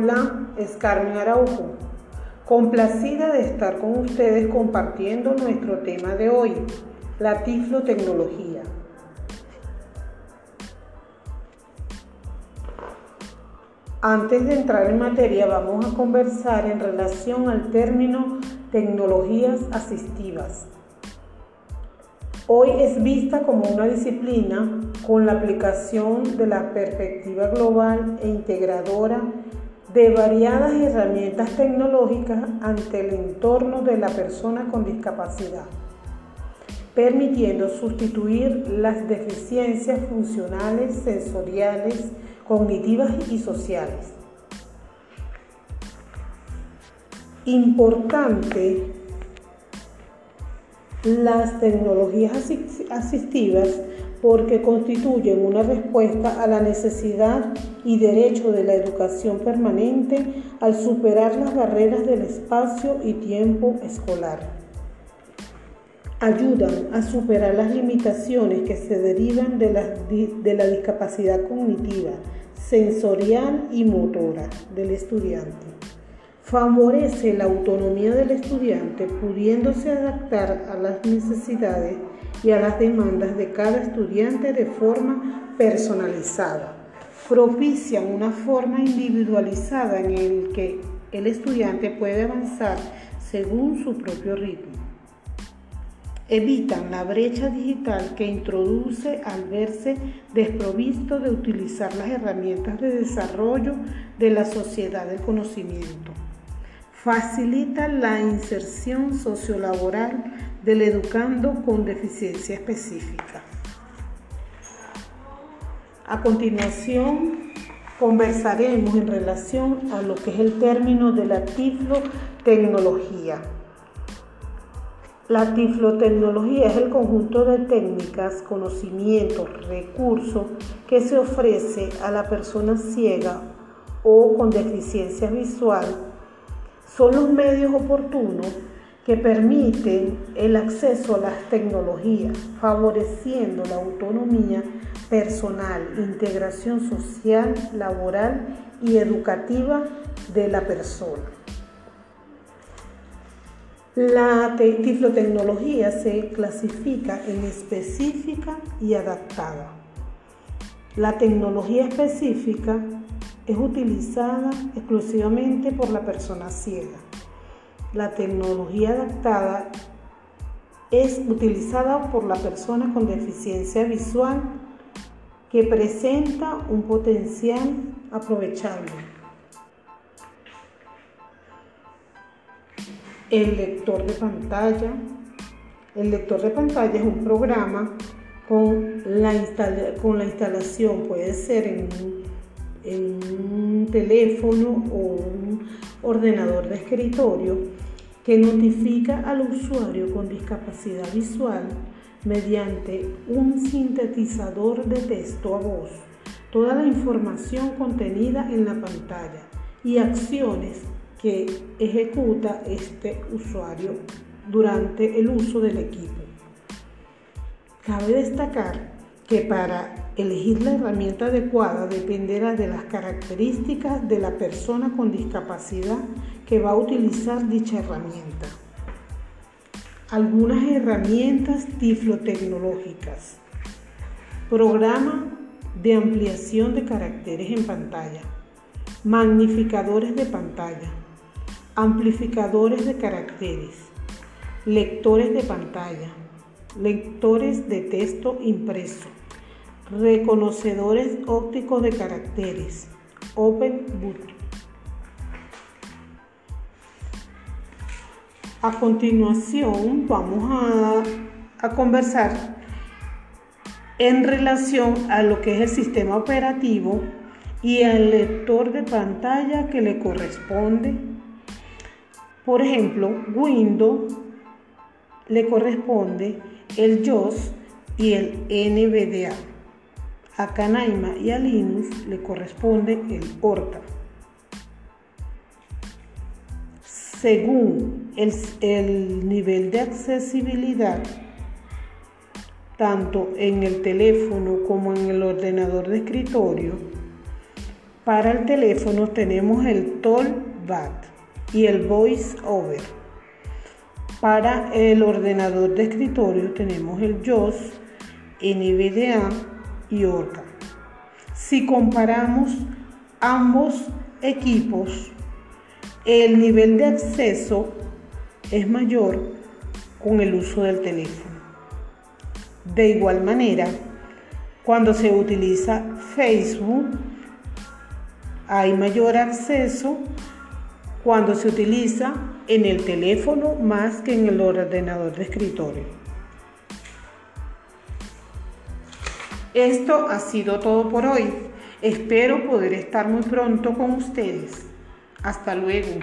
Hola, Escarmen Araujo. Complacida de estar con ustedes compartiendo nuestro tema de hoy, la tiflotecnología. Antes de entrar en materia, vamos a conversar en relación al término tecnologías asistivas. Hoy es vista como una disciplina con la aplicación de la perspectiva global e integradora de variadas herramientas tecnológicas ante el entorno de la persona con discapacidad, permitiendo sustituir las deficiencias funcionales, sensoriales, cognitivas y sociales. Importante las tecnologías asistivas porque constituyen una respuesta a la necesidad y derecho de la educación permanente al superar las barreras del espacio y tiempo escolar. Ayudan a superar las limitaciones que se derivan de la, discapacidad cognitiva, sensorial y motora del estudiante. Favorece la autonomía del estudiante pudiéndose adaptar a las necesidades y a las demandas de cada estudiante de forma personalizada. Propician una forma individualizada en el que el estudiante puede avanzar según su propio ritmo. Evitan la brecha digital que introduce al verse desprovisto de utilizar las herramientas de desarrollo de la sociedad del conocimiento. Facilita la inserción sociolaboral del educando con deficiencia específica. A continuación, conversaremos en relación a lo que es el término de la tiflotecnología. La tiflotecnología es el conjunto de técnicas, conocimientos, recursos que se ofrece a la persona ciega o con deficiencia visual. Son los medios oportunos que permiten el acceso a las tecnologías, favoreciendo la autonomía personal, integración social, laboral y educativa de la persona. La tiflotecnología se clasifica en específica y adaptada. La tecnología específica es utilizada exclusivamente por la persona ciega la tecnología adaptada es utilizada por la persona con deficiencia visual que presenta un potencial aprovechable. El lector de pantalla. El lector de pantalla es un programa con la, instalación, puede ser en un teléfono o un ordenador de escritorio que notifica al usuario con discapacidad visual mediante un sintetizador de texto a voz toda la información contenida en la pantalla y acciones que ejecuta este usuario durante el uso del equipo. Cabe destacar que para elegir la herramienta adecuada dependerá de las características de la persona con discapacidad que va a utilizar dicha herramienta. Algunas herramientas tiflotecnológicas. Programa de ampliación de caracteres en pantalla. Magnificadores de pantalla. Amplificadores de caracteres. Lectores de pantalla. Lectores de texto impreso Reconocedores ópticos de caracteres. Open Boot. A continuación vamos a, conversar en relación a lo que es el sistema operativo y al lector de pantalla que le corresponde. Por ejemplo, Windows le corresponde el JOS y el NVDA. A Canaima y a Linux le corresponde el Horta. Según el, el nivel de accesibilidad, tanto en el teléfono como en el ordenador de escritorio, Para el teléfono tenemos el Bat y el Voice Over. Para el ordenador de escritorio tenemos el JOS, NVDA y Orca. Si comparamos ambos equipos, el nivel de acceso es mayor con el uso del teléfono. De igual manera, cuando se utiliza Facebook, hay mayor acceso cuando se utiliza en el teléfono más que en el ordenador de escritorio. Esto ha sido todo por hoy. Espero poder estar muy pronto con ustedes. Hasta luego.